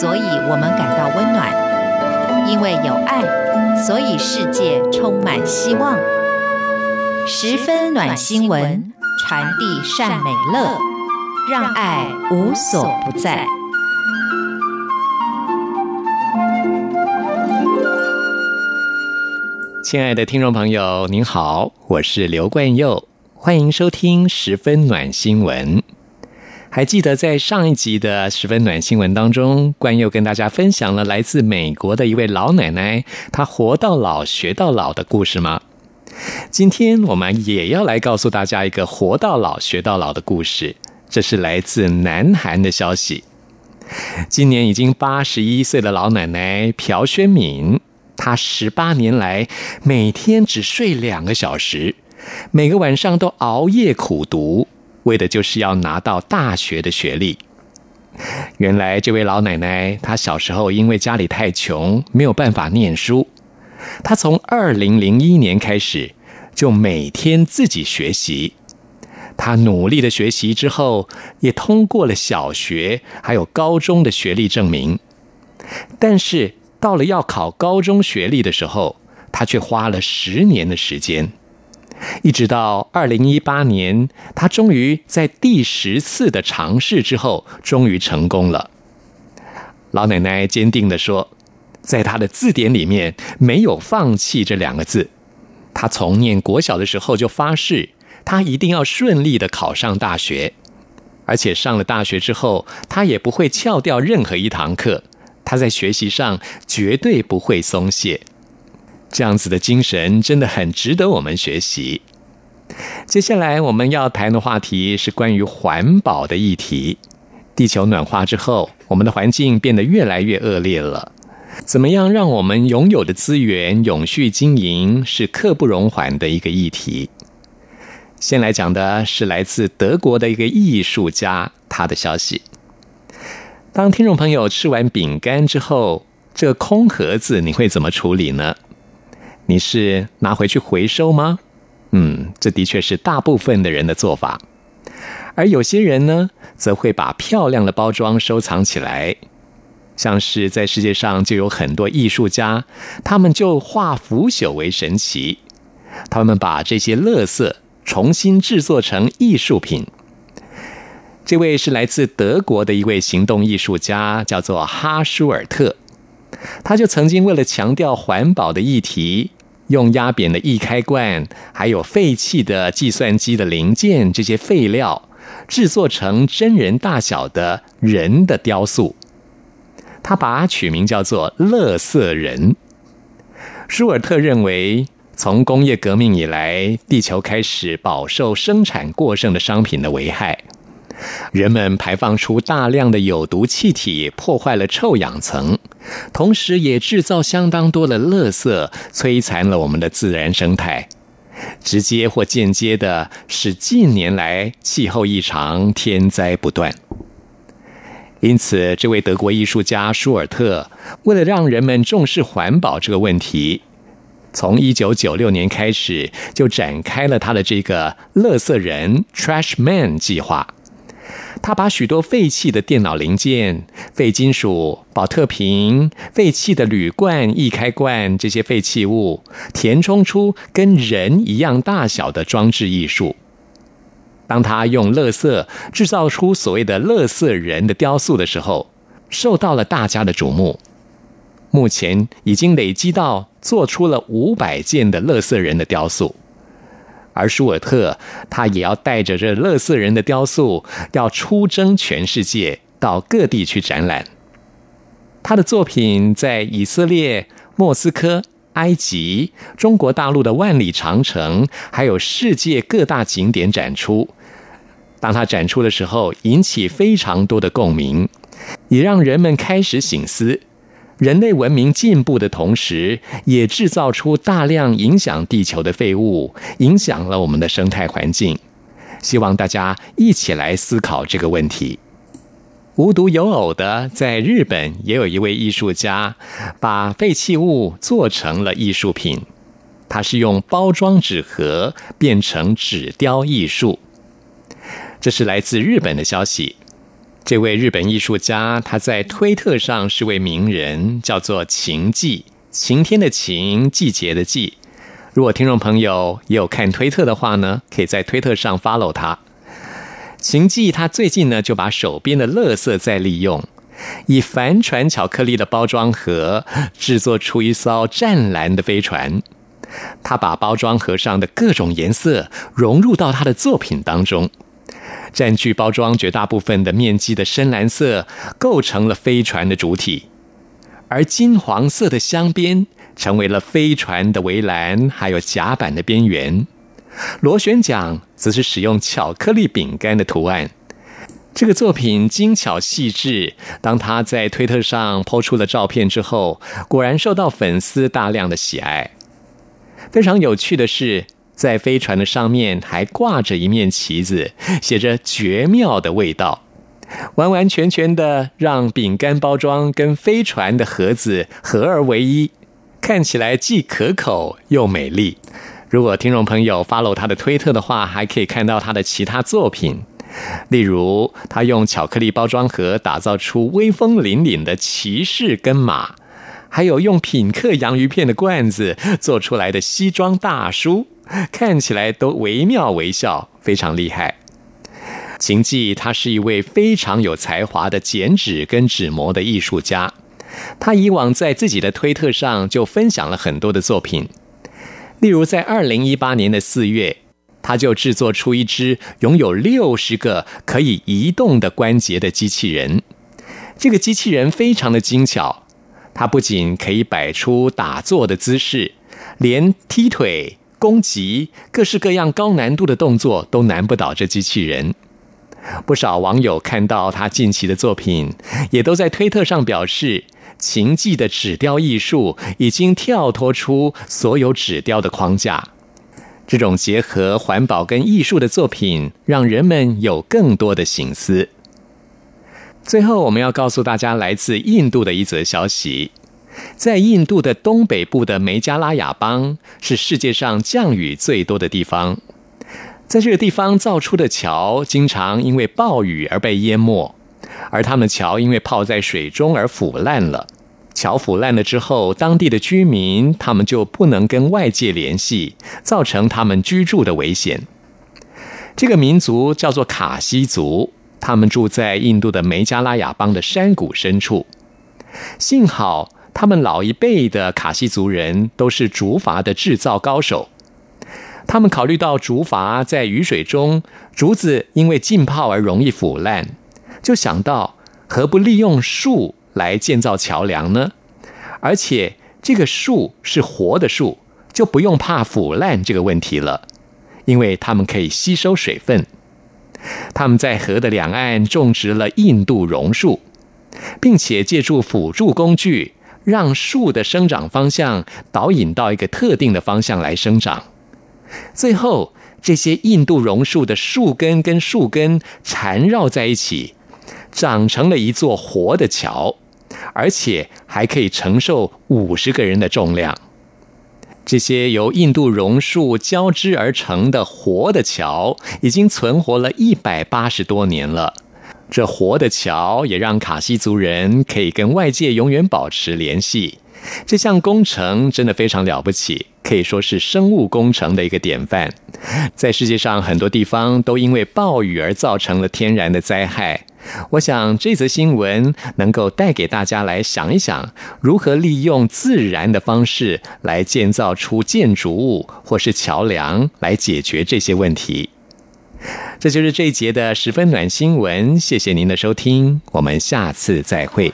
所以我们感到温暖；因为有爱，所以世界充满希望。十分暖新闻，传递善美乐，让爱无所不在。亲爱的听众朋友，您好，我是刘冠佑，欢迎收听《十分暖新闻》。还记得在上一集的十分暖新闻当中，冠佑跟大家分享了来自美国的一位老奶奶，她活到老学到老的故事吗？今天我们也要来告诉大家一个活到老学到老的故事，这是来自南韩的消息。今年已经八十一岁的老奶奶朴宣敏，她十八年来每天只睡两个小时，每个晚上都熬夜苦读。为的就是要拿到大学的学历。原来这位老奶奶，她小时候因为家里太穷，没有办法念书。她从二零零一年开始，就每天自己学习。她努力的学习之后，也通过了小学还有高中的学历证明。但是到了要考高中学历的时候，她却花了十年的时间。一直到二零一八年，他终于在第十次的尝试之后，终于成功了。老奶奶坚定地说，在她的字典里面没有“放弃”这两个字。她从念国小的时候就发誓，她一定要顺利地考上大学，而且上了大学之后，她也不会翘掉任何一堂课。她在学习上绝对不会松懈。这样子的精神真的很值得我们学习。接下来我们要谈的话题是关于环保的议题。地球暖化之后，我们的环境变得越来越恶劣了。怎么样让我们拥有的资源永续经营，是刻不容缓的一个议题。先来讲的是来自德国的一个艺术家，他的消息。当听众朋友吃完饼干之后，这空盒子你会怎么处理呢？你是拿回去回收吗？嗯，这的确是大部分的人的做法。而有些人呢，则会把漂亮的包装收藏起来。像是在世界上就有很多艺术家，他们就化腐朽为神奇，他们把这些垃圾重新制作成艺术品。这位是来自德国的一位行动艺术家，叫做哈舒尔特。他就曾经为了强调环保的议题。用压扁的易开罐，还有废弃的计算机的零件这些废料，制作成真人大小的人的雕塑。他把取名叫做“乐色人”。舒尔特认为，从工业革命以来，地球开始饱受生产过剩的商品的危害。人们排放出大量的有毒气体，破坏了臭氧层，同时也制造相当多的垃圾，摧残了我们的自然生态，直接或间接的使近年来气候异常、天灾不断。因此，这位德国艺术家舒尔特为了让人们重视环保这个问题，从一九九六年开始就展开了他的这个“垃圾人 ”（Trash Man） 计划。他把许多废弃的电脑零件、废金属、宝特瓶、废弃的铝罐、易开罐这些废弃物，填充出跟人一样大小的装置艺术。当他用乐色制造出所谓的“乐色人”的雕塑的时候，受到了大家的瞩目。目前已经累积到做出了五百件的“乐色人”的雕塑。而舒尔特，他也要带着这乐色人的雕塑，要出征全世界，到各地去展览。他的作品在以色列、莫斯科、埃及、中国大陆的万里长城，还有世界各大景点展出。当他展出的时候，引起非常多的共鸣，也让人们开始醒思。人类文明进步的同时，也制造出大量影响地球的废物，影响了我们的生态环境。希望大家一起来思考这个问题。无独有偶的，在日本也有一位艺术家，把废弃物做成了艺术品。他是用包装纸盒变成纸雕艺术。这是来自日本的消息。这位日本艺术家，他在推特上是位名人，叫做晴季，晴天的晴，季节的季。如果听众朋友也有看推特的话呢，可以在推特上 follow 他。晴季他最近呢就把手边的垃圾再利用，以帆船巧克力的包装盒制作出一艘湛蓝的飞船。他把包装盒上的各种颜色融入到他的作品当中。占据包装绝大部分的面积的深蓝色，构成了飞船的主体；而金黄色的镶边成为了飞船的围栏，还有甲板的边缘。螺旋桨则是使用巧克力饼干的图案。这个作品精巧细致。当他在推特上 PO 出了照片之后，果然受到粉丝大量的喜爱。非常有趣的是，在飞船的上面还挂着一面旗子，写着“绝妙的味道”，完完全全的让饼干包装跟飞船的盒子合而为一，看起来既可口又美丽。如果听众朋友 follow 他的推特的话，还可以看到他的其他作品，例如他用巧克力包装盒打造出威风凛凛的骑士跟马。还有用品客洋芋片的罐子做出来的西装大叔，看起来都惟妙惟肖，非常厉害。晴季他是一位非常有才华的剪纸跟纸模的艺术家，他以往在自己的推特上就分享了很多的作品，例如在二零一八年的四月，他就制作出一只拥有六十个可以移动的关节的机器人，这个机器人非常的精巧。它不仅可以摆出打坐的姿势，连踢腿、攻击、各式各样高难度的动作都难不倒这机器人。不少网友看到他近期的作品，也都在推特上表示，晴季的纸雕艺术已经跳脱出所有纸雕的框架。这种结合环保跟艺术的作品，让人们有更多的醒思。最后，我们要告诉大家来自印度的一则消息：在印度的东北部的梅加拉雅邦，是世界上降雨最多的地方。在这个地方造出的桥，经常因为暴雨而被淹没，而他们桥因为泡在水中而腐烂了。桥腐烂了之后，当地的居民他们就不能跟外界联系，造成他们居住的危险。这个民族叫做卡西族。他们住在印度的梅加拉雅邦的山谷深处。幸好，他们老一辈的卡西族人都是竹筏的制造高手。他们考虑到竹筏在雨水中，竹子因为浸泡而容易腐烂，就想到何不利用树来建造桥梁呢？而且，这个树是活的树，就不用怕腐烂这个问题了，因为它们可以吸收水分。他们在河的两岸种植了印度榕树，并且借助辅助工具，让树的生长方向导引到一个特定的方向来生长。最后，这些印度榕树的树根跟树根缠绕在一起，长成了一座活的桥，而且还可以承受五十个人的重量。这些由印度榕树交织而成的活的桥，已经存活了一百八十多年了。这活的桥也让卡西族人可以跟外界永远保持联系。这项工程真的非常了不起，可以说是生物工程的一个典范。在世界上很多地方都因为暴雨而造成了天然的灾害。我想这则新闻能够带给大家来想一想，如何利用自然的方式来建造出建筑物或是桥梁来解决这些问题。这就是这一节的十分暖新闻，谢谢您的收听，我们下次再会。